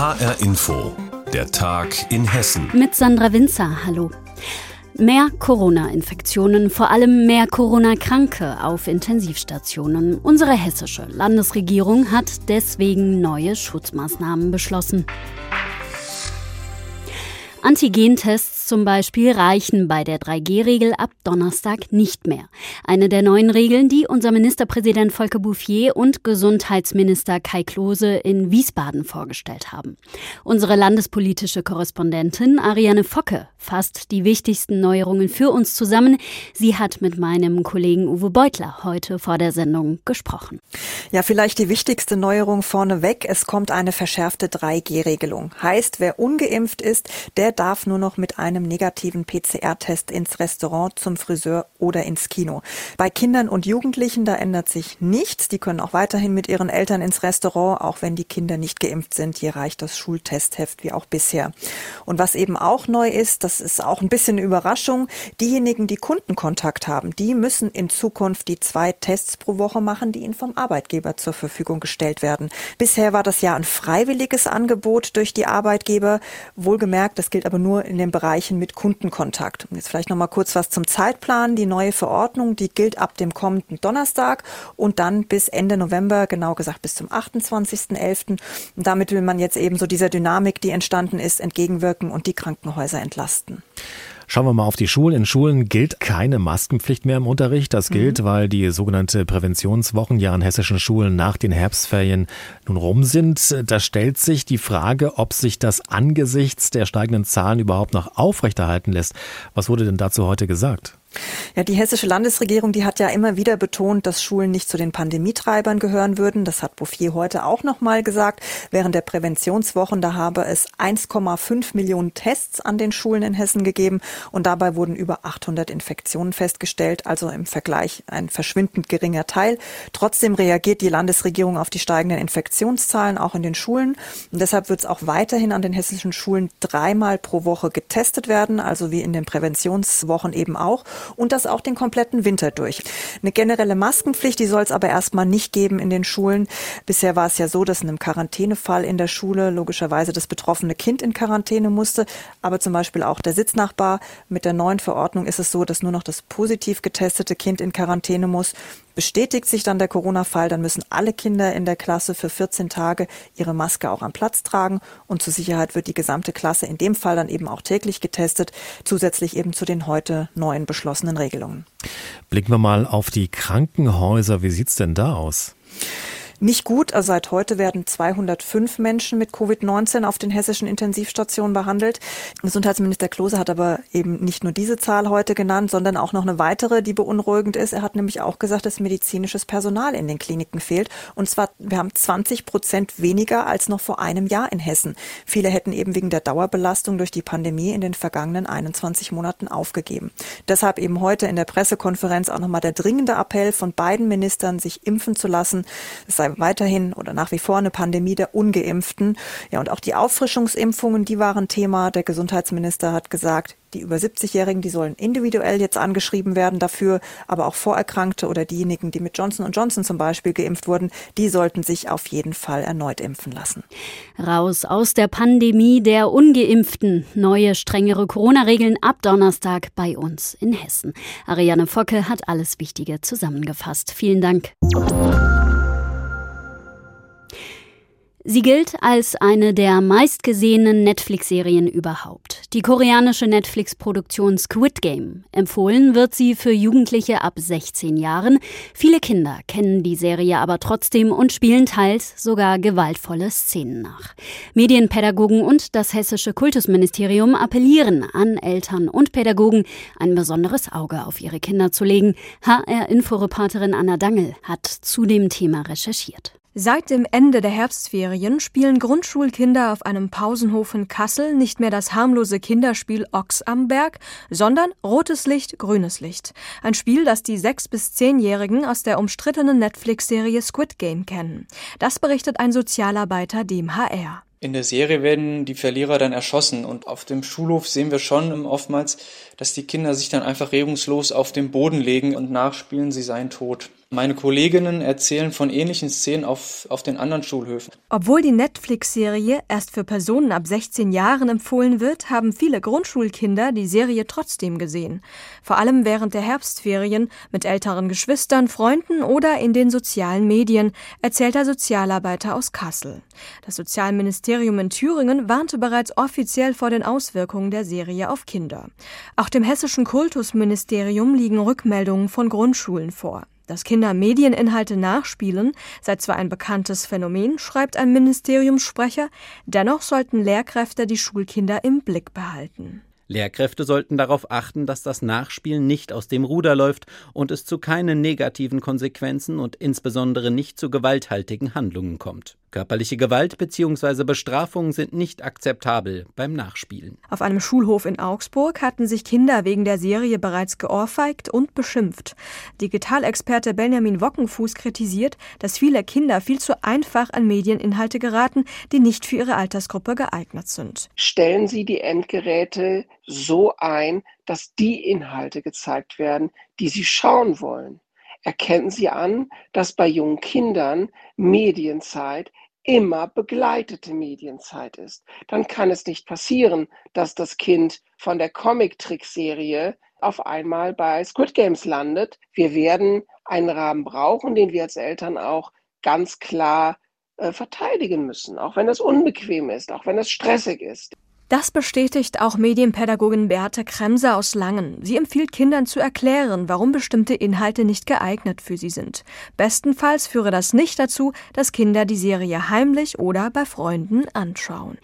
HR Info, der Tag in Hessen. Mit Sandra Winzer, hallo. Mehr Corona-Infektionen, vor allem mehr Corona-Kranke auf Intensivstationen. Unsere hessische Landesregierung hat deswegen neue Schutzmaßnahmen beschlossen. Antigentests zum Beispiel reichen bei der 3G-Regel ab Donnerstag nicht mehr. Eine der neuen Regeln, die unser Ministerpräsident Volker Bouffier und Gesundheitsminister Kai Klose in Wiesbaden vorgestellt haben. Unsere landespolitische Korrespondentin Ariane Focke fasst die wichtigsten Neuerungen für uns zusammen. Sie hat mit meinem Kollegen Uwe Beutler heute vor der Sendung gesprochen. Ja, vielleicht die wichtigste Neuerung vorneweg. Es kommt eine verschärfte 3G-Regelung. Heißt, wer ungeimpft ist, der der darf nur noch mit einem negativen PCR-Test ins Restaurant, zum Friseur oder ins Kino. Bei Kindern und Jugendlichen, da ändert sich nichts. Die können auch weiterhin mit ihren Eltern ins Restaurant, auch wenn die Kinder nicht geimpft sind. Hier reicht das Schultestheft wie auch bisher. Und was eben auch neu ist, das ist auch ein bisschen eine Überraschung, diejenigen, die Kundenkontakt haben, die müssen in Zukunft die zwei Tests pro Woche machen, die ihnen vom Arbeitgeber zur Verfügung gestellt werden. Bisher war das ja ein freiwilliges Angebot durch die Arbeitgeber. Wohlgemerkt, das gilt aber nur in den Bereichen mit Kundenkontakt. Und jetzt vielleicht noch mal kurz was zum Zeitplan. Die neue Verordnung, die gilt ab dem kommenden Donnerstag und dann bis Ende November, genau gesagt bis zum 28.11. Und damit will man jetzt eben so dieser Dynamik, die entstanden ist, entgegenwirken und die Krankenhäuser entlasten. Schauen wir mal auf die Schulen. In Schulen gilt keine Maskenpflicht mehr im Unterricht. Das gilt, mhm. weil die sogenannte Präventionswochen ja an hessischen Schulen nach den Herbstferien nun rum sind. Da stellt sich die Frage, ob sich das angesichts der steigenden Zahlen überhaupt noch aufrechterhalten lässt. Was wurde denn dazu heute gesagt? Ja, die hessische Landesregierung, die hat ja immer wieder betont, dass Schulen nicht zu den Pandemietreibern gehören würden. Das hat Bouffier heute auch nochmal gesagt. Während der Präventionswochen, da habe es 1,5 Millionen Tests an den Schulen in Hessen gegeben und dabei wurden über 800 Infektionen festgestellt, also im Vergleich ein verschwindend geringer Teil. Trotzdem reagiert die Landesregierung auf die steigenden Infektionszahlen auch in den Schulen und deshalb wird es auch weiterhin an den hessischen Schulen dreimal pro Woche getestet werden, also wie in den Präventionswochen eben auch und das auch den kompletten Winter durch. Eine generelle Maskenpflicht, die soll es aber erstmal nicht geben in den Schulen. Bisher war es ja so, dass in einem Quarantänefall in der Schule logischerweise das betroffene Kind in Quarantäne musste, aber zum Beispiel auch der Sitznachbar. Mit der neuen Verordnung ist es so, dass nur noch das positiv getestete Kind in Quarantäne muss. Bestätigt sich dann der Corona-Fall, dann müssen alle Kinder in der Klasse für 14 Tage ihre Maske auch am Platz tragen und zur Sicherheit wird die gesamte Klasse in dem Fall dann eben auch täglich getestet, zusätzlich eben zu den heute neuen beschlossenen Regelungen. Blicken wir mal auf die Krankenhäuser. Wie sieht's denn da aus? Nicht gut. Also seit heute werden 205 Menschen mit Covid-19 auf den hessischen Intensivstationen behandelt. Gesundheitsminister Klose hat aber eben nicht nur diese Zahl heute genannt, sondern auch noch eine weitere, die beunruhigend ist. Er hat nämlich auch gesagt, dass medizinisches Personal in den Kliniken fehlt. Und zwar, wir haben 20 Prozent weniger als noch vor einem Jahr in Hessen. Viele hätten eben wegen der Dauerbelastung durch die Pandemie in den vergangenen 21 Monaten aufgegeben. Deshalb eben heute in der Pressekonferenz auch nochmal der dringende Appell von beiden Ministern, sich impfen zu lassen. Es sei weiterhin oder nach wie vor eine Pandemie der Ungeimpften. Ja, und auch die Auffrischungsimpfungen, die waren Thema. Der Gesundheitsminister hat gesagt, die über 70-Jährigen, die sollen individuell jetzt angeschrieben werden dafür, aber auch Vorerkrankte oder diejenigen, die mit Johnson Johnson zum Beispiel geimpft wurden, die sollten sich auf jeden Fall erneut impfen lassen. Raus aus der Pandemie der Ungeimpften. Neue, strengere Corona-Regeln ab Donnerstag bei uns in Hessen. Ariane Focke hat alles Wichtige zusammengefasst. Vielen Dank. Sie gilt als eine der meistgesehenen Netflix-Serien überhaupt. Die koreanische Netflix-Produktion Squid Game. Empfohlen wird sie für Jugendliche ab 16 Jahren. Viele Kinder kennen die Serie aber trotzdem und spielen teils sogar gewaltvolle Szenen nach. Medienpädagogen und das hessische Kultusministerium appellieren an Eltern und Pädagogen, ein besonderes Auge auf ihre Kinder zu legen. HR-Inforeporterin Anna Dangel hat zu dem Thema recherchiert. Seit dem Ende der Herbstferien spielen Grundschulkinder auf einem Pausenhof in Kassel nicht mehr das harmlose Kinderspiel Ochs am Berg, sondern rotes Licht, grünes Licht. Ein Spiel, das die sechs bis zehnjährigen aus der umstrittenen Netflix-Serie Squid Game kennen. Das berichtet ein Sozialarbeiter dem HR. In der Serie werden die Verlierer dann erschossen und auf dem Schulhof sehen wir schon oftmals, dass die Kinder sich dann einfach regungslos auf den Boden legen und nachspielen, sie seien tot. Meine Kolleginnen erzählen von ähnlichen Szenen auf, auf den anderen Schulhöfen. Obwohl die Netflix-Serie erst für Personen ab 16 Jahren empfohlen wird, haben viele Grundschulkinder die Serie trotzdem gesehen. Vor allem während der Herbstferien mit älteren Geschwistern, Freunden oder in den sozialen Medien, erzählt der Sozialarbeiter aus Kassel. Das Sozialministerium in Thüringen warnte bereits offiziell vor den Auswirkungen der Serie auf Kinder. Auch dem hessischen Kultusministerium liegen Rückmeldungen von Grundschulen vor. Dass Kinder Medieninhalte nachspielen, sei zwar ein bekanntes Phänomen, schreibt ein Ministeriumssprecher, dennoch sollten Lehrkräfte die Schulkinder im Blick behalten. Lehrkräfte sollten darauf achten, dass das Nachspielen nicht aus dem Ruder läuft und es zu keinen negativen Konsequenzen und insbesondere nicht zu gewalthaltigen Handlungen kommt. Körperliche Gewalt bzw. Bestrafung sind nicht akzeptabel beim Nachspielen. Auf einem Schulhof in Augsburg hatten sich Kinder wegen der Serie bereits geohrfeigt und beschimpft. Digitalexperte Benjamin Wockenfuß kritisiert, dass viele Kinder viel zu einfach an Medieninhalte geraten, die nicht für ihre Altersgruppe geeignet sind. Stellen Sie die Endgeräte so ein, dass die Inhalte gezeigt werden, die Sie schauen wollen erkennen Sie an, dass bei jungen Kindern Medienzeit immer begleitete Medienzeit ist. Dann kann es nicht passieren, dass das Kind von der Comic-Trick-Serie auf einmal bei Squid Games landet. Wir werden einen Rahmen brauchen, den wir als Eltern auch ganz klar äh, verteidigen müssen, auch wenn es unbequem ist, auch wenn es stressig ist. Das bestätigt auch Medienpädagogin Beate Kremser aus Langen. Sie empfiehlt Kindern zu erklären, warum bestimmte Inhalte nicht geeignet für sie sind. Bestenfalls führe das nicht dazu, dass Kinder die Serie heimlich oder bei Freunden anschauen.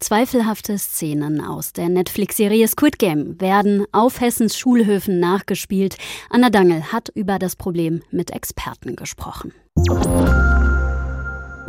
Zweifelhafte Szenen aus der Netflix-Serie Squid Game werden auf Hessens Schulhöfen nachgespielt. Anna Dangel hat über das Problem mit Experten gesprochen.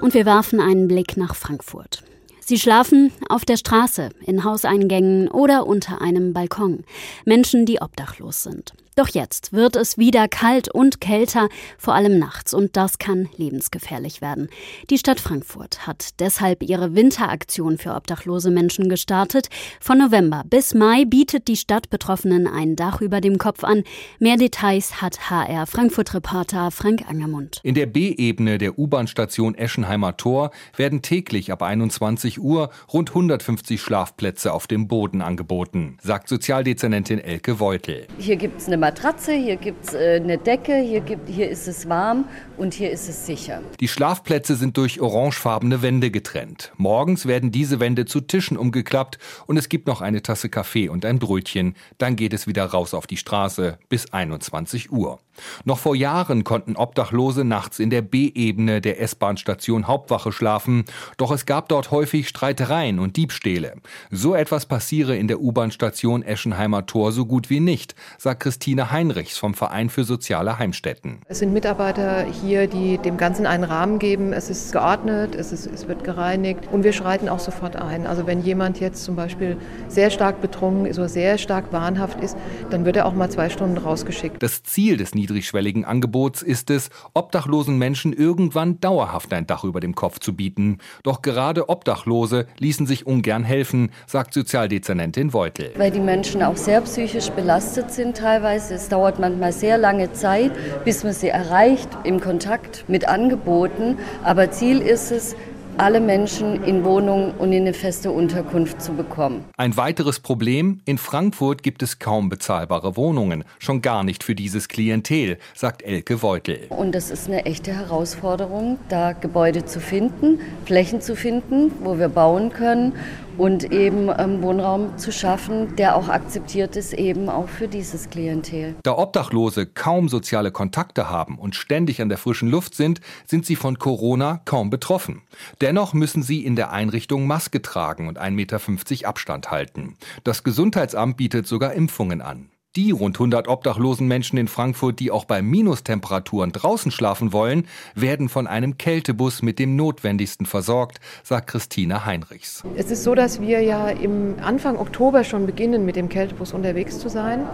Und wir werfen einen Blick nach Frankfurt. Sie schlafen auf der Straße, in Hauseingängen oder unter einem Balkon. Menschen, die obdachlos sind. Doch jetzt wird es wieder kalt und kälter, vor allem nachts, und das kann lebensgefährlich werden. Die Stadt Frankfurt hat deshalb ihre Winteraktion für obdachlose Menschen gestartet. Von November bis Mai bietet die Stadt Betroffenen ein Dach über dem Kopf an. Mehr Details hat HR Frankfurt-Reporter Frank Angermund. In der B-Ebene der U-Bahn-Station Eschenheimer Tor werden täglich ab 21 Uhr rund 150 Schlafplätze auf dem Boden angeboten, sagt Sozialdezernentin Elke Weutel. Hier gibt es eine Matratze, hier gibt es äh, eine Decke, hier, gibt, hier ist es warm und hier ist es sicher. Die Schlafplätze sind durch orangefarbene Wände getrennt. Morgens werden diese Wände zu Tischen umgeklappt und es gibt noch eine Tasse Kaffee und ein Brötchen. Dann geht es wieder raus auf die Straße bis 21 Uhr. Noch vor Jahren konnten Obdachlose nachts in der B-Ebene der S-Bahn-Station Hauptwache schlafen, doch es gab dort häufig Streitereien und Diebstähle. So etwas passiere in der U-Bahn-Station Eschenheimer Tor so gut wie nicht, sagt Christine Heinrichs vom Verein für soziale Heimstätten. Es sind Mitarbeiter hier, die dem Ganzen einen Rahmen geben. Es ist geordnet, es, ist, es wird gereinigt und wir schreiten auch sofort ein. Also wenn jemand jetzt zum Beispiel sehr stark betrunken ist oder sehr stark wahnhaft ist, dann wird er auch mal zwei Stunden rausgeschickt. Das Ziel des niedrigschwelligen Angebots ist es, obdachlosen Menschen irgendwann dauerhaft ein Dach über dem Kopf zu bieten. Doch gerade Obdachlose ließen sich ungern helfen, sagt Sozialdezernentin Weutel. Weil die Menschen auch sehr psychisch belastet sind teilweise. Es dauert manchmal sehr lange Zeit, bis man sie erreicht im Kontakt mit Angeboten. Aber Ziel ist es, alle Menschen in Wohnungen und in eine feste Unterkunft zu bekommen. Ein weiteres Problem, in Frankfurt gibt es kaum bezahlbare Wohnungen, schon gar nicht für dieses Klientel, sagt Elke Weutel. Und das ist eine echte Herausforderung, da Gebäude zu finden, Flächen zu finden, wo wir bauen können und eben ähm, Wohnraum zu schaffen, der auch akzeptiert ist, eben auch für dieses Klientel. Da Obdachlose kaum soziale Kontakte haben und ständig an der frischen Luft sind, sind sie von Corona kaum betroffen. Dennoch müssen sie in der Einrichtung Maske tragen und 1,50 Meter Abstand halten. Das Gesundheitsamt bietet sogar Impfungen an. Die rund 100 obdachlosen Menschen in Frankfurt, die auch bei Minustemperaturen draußen schlafen wollen, werden von einem Kältebus mit dem Notwendigsten versorgt, sagt Christine Heinrichs. Es ist so, dass wir ja im Anfang Oktober schon beginnen, mit dem Kältebus unterwegs zu sein,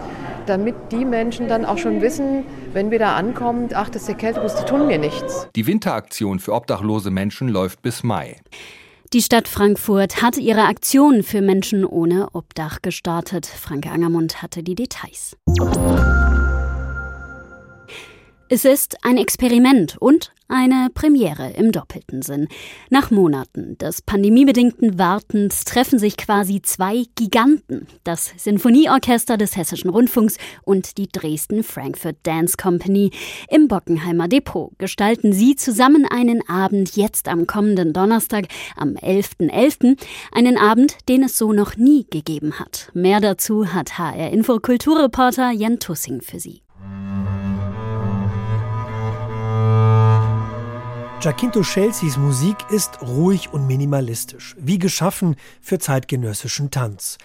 damit die Menschen dann auch schon wissen, wenn wir da ankommen, ach, das ist der Kältebus, die tun mir nichts. Die Winteraktion für obdachlose Menschen läuft bis Mai. Die Stadt Frankfurt hat ihre Aktion für Menschen ohne Obdach gestartet. Frank Angermund hatte die Details. Es ist ein Experiment und eine Premiere im doppelten Sinn. Nach Monaten des pandemiebedingten Wartens treffen sich quasi zwei Giganten, das Sinfonieorchester des Hessischen Rundfunks und die Dresden Frankfurt Dance Company. Im Bockenheimer Depot gestalten sie zusammen einen Abend jetzt am kommenden Donnerstag, am 11.11., .11., einen Abend, den es so noch nie gegeben hat. Mehr dazu hat HR Info Kulturreporter Jan Tussing für Sie. Giacinto Chelseas Musik ist ruhig und minimalistisch, wie geschaffen für zeitgenössischen Tanz.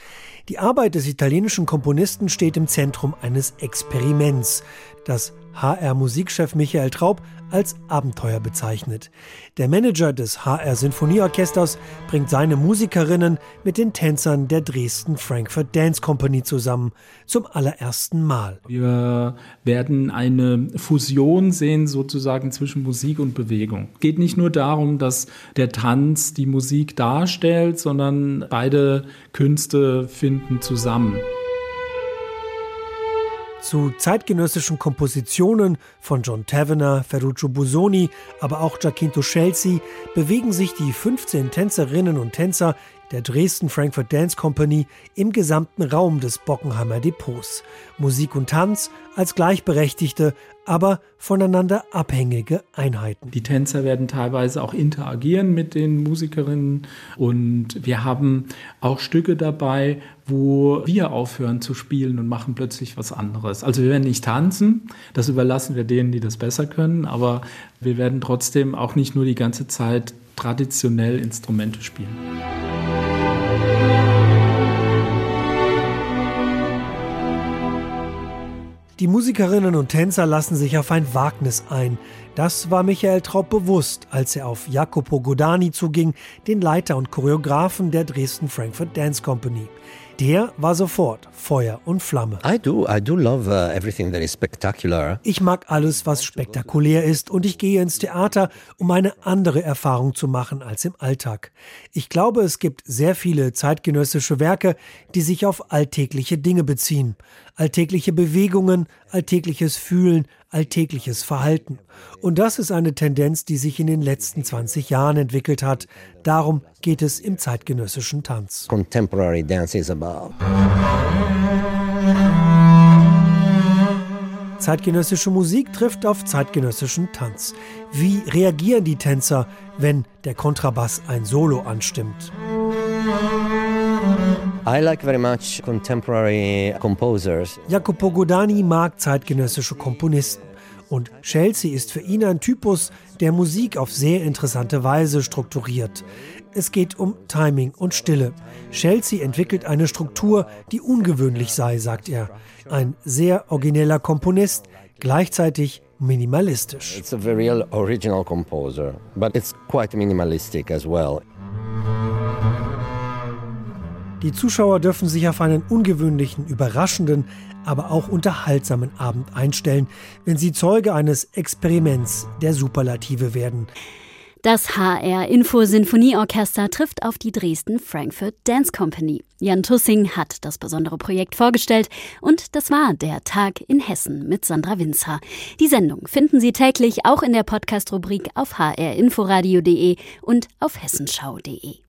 Die Arbeit des italienischen Komponisten steht im Zentrum eines Experiments, das HR-Musikchef Michael Traub als Abenteuer bezeichnet. Der Manager des HR Sinfonieorchesters bringt seine Musikerinnen mit den Tänzern der Dresden Frankfurt Dance Company zusammen, zum allerersten Mal. Wir werden eine Fusion sehen sozusagen zwischen Musik und Bewegung. Es geht nicht nur darum, dass der Tanz die Musik darstellt, sondern beide Künste finden zusammen. Zu zeitgenössischen Kompositionen von John Tavener, Ferruccio Busoni, aber auch Giacinto Chelsea bewegen sich die 15 Tänzerinnen und Tänzer der Dresden Frankfurt Dance Company im gesamten Raum des Bockenheimer Depots. Musik und Tanz als gleichberechtigte, aber voneinander abhängige Einheiten. Die Tänzer werden teilweise auch interagieren mit den Musikerinnen und wir haben auch Stücke dabei, wo wir aufhören zu spielen und machen plötzlich was anderes. Also wir werden nicht tanzen, das überlassen wir denen, die das besser können, aber wir werden trotzdem auch nicht nur die ganze Zeit traditionell Instrumente spielen. Die Musikerinnen und Tänzer lassen sich auf ein Wagnis ein. Das war Michael Traub bewusst, als er auf Jacopo Godani zuging, den Leiter und Choreografen der Dresden Frankfurt Dance Company. Der war sofort Feuer und Flamme. I do, I do love uh, everything that is spectacular. Ich mag alles, was spektakulär ist und ich gehe ins Theater, um eine andere Erfahrung zu machen als im Alltag. Ich glaube, es gibt sehr viele zeitgenössische Werke, die sich auf alltägliche Dinge beziehen. Alltägliche Bewegungen, alltägliches Fühlen, alltägliches Verhalten. Und das ist eine Tendenz, die sich in den letzten 20 Jahren entwickelt hat. Darum geht es im zeitgenössischen Tanz. Contemporary dance is about. Zeitgenössische Musik trifft auf zeitgenössischen Tanz. Wie reagieren die Tänzer, wenn der Kontrabass ein Solo anstimmt? I like very much contemporary composers. Jacopo Godani mag zeitgenössische Komponisten. Und Chelsea ist für ihn ein Typus, der Musik auf sehr interessante Weise strukturiert. Es geht um Timing und Stille. Chelsea entwickelt eine Struktur, die ungewöhnlich sei, sagt er. Ein sehr origineller Komponist, gleichzeitig minimalistisch. It's a very original composer, but it's quite minimalistic as well. Die Zuschauer dürfen sich auf einen ungewöhnlichen, überraschenden, aber auch unterhaltsamen Abend einstellen, wenn sie Zeuge eines Experiments der Superlative werden. Das HR Info Sinfonieorchester trifft auf die Dresden Frankfurt Dance Company. Jan Tussing hat das besondere Projekt vorgestellt und das war der Tag in Hessen mit Sandra Winzer. Die Sendung finden Sie täglich auch in der Podcast-Rubrik auf hrinforadio.de und auf hessenschau.de.